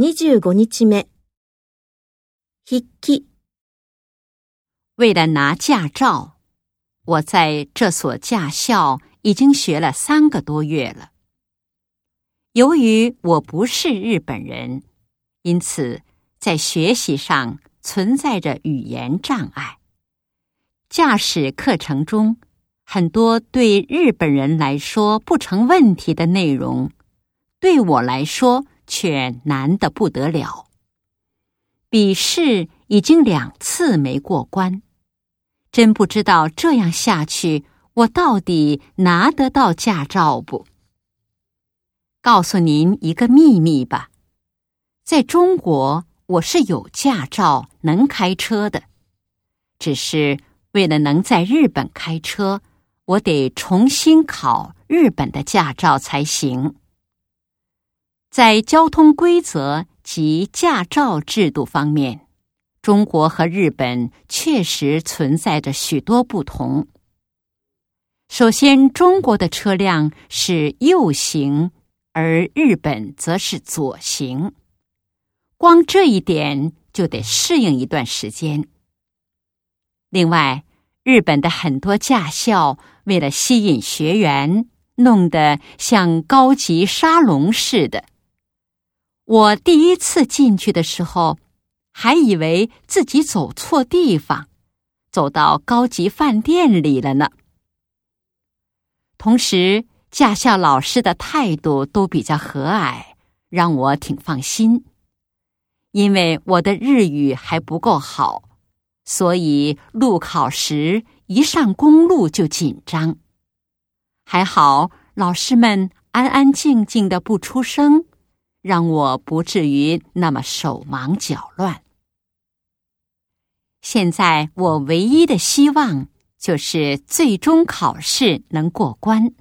25日目。筆記、为了拿驾照，我在这所驾校已经学了三个多月了。由于我不是日本人，因此在学习上存在着语言障碍。驾驶课程中，很多对日本人来说不成问题的内容，对我来说却难得不得了。笔试已经两次没过关，真不知道这样下去，我到底拿得到驾照不？告诉您一个秘密吧，在中国我是有驾照能开车的，只是为了能在日本开车，我得重新考日本的驾照才行。在交通规则。及驾照制度方面，中国和日本确实存在着许多不同。首先，中国的车辆是右行，而日本则是左行，光这一点就得适应一段时间。另外，日本的很多驾校为了吸引学员，弄得像高级沙龙似的。我第一次进去的时候，还以为自己走错地方，走到高级饭店里了呢。同时，驾校老师的态度都比较和蔼，让我挺放心。因为我的日语还不够好，所以路考时一上公路就紧张。还好，老师们安安静静的不出声。让我不至于那么手忙脚乱。现在我唯一的希望就是最终考试能过关。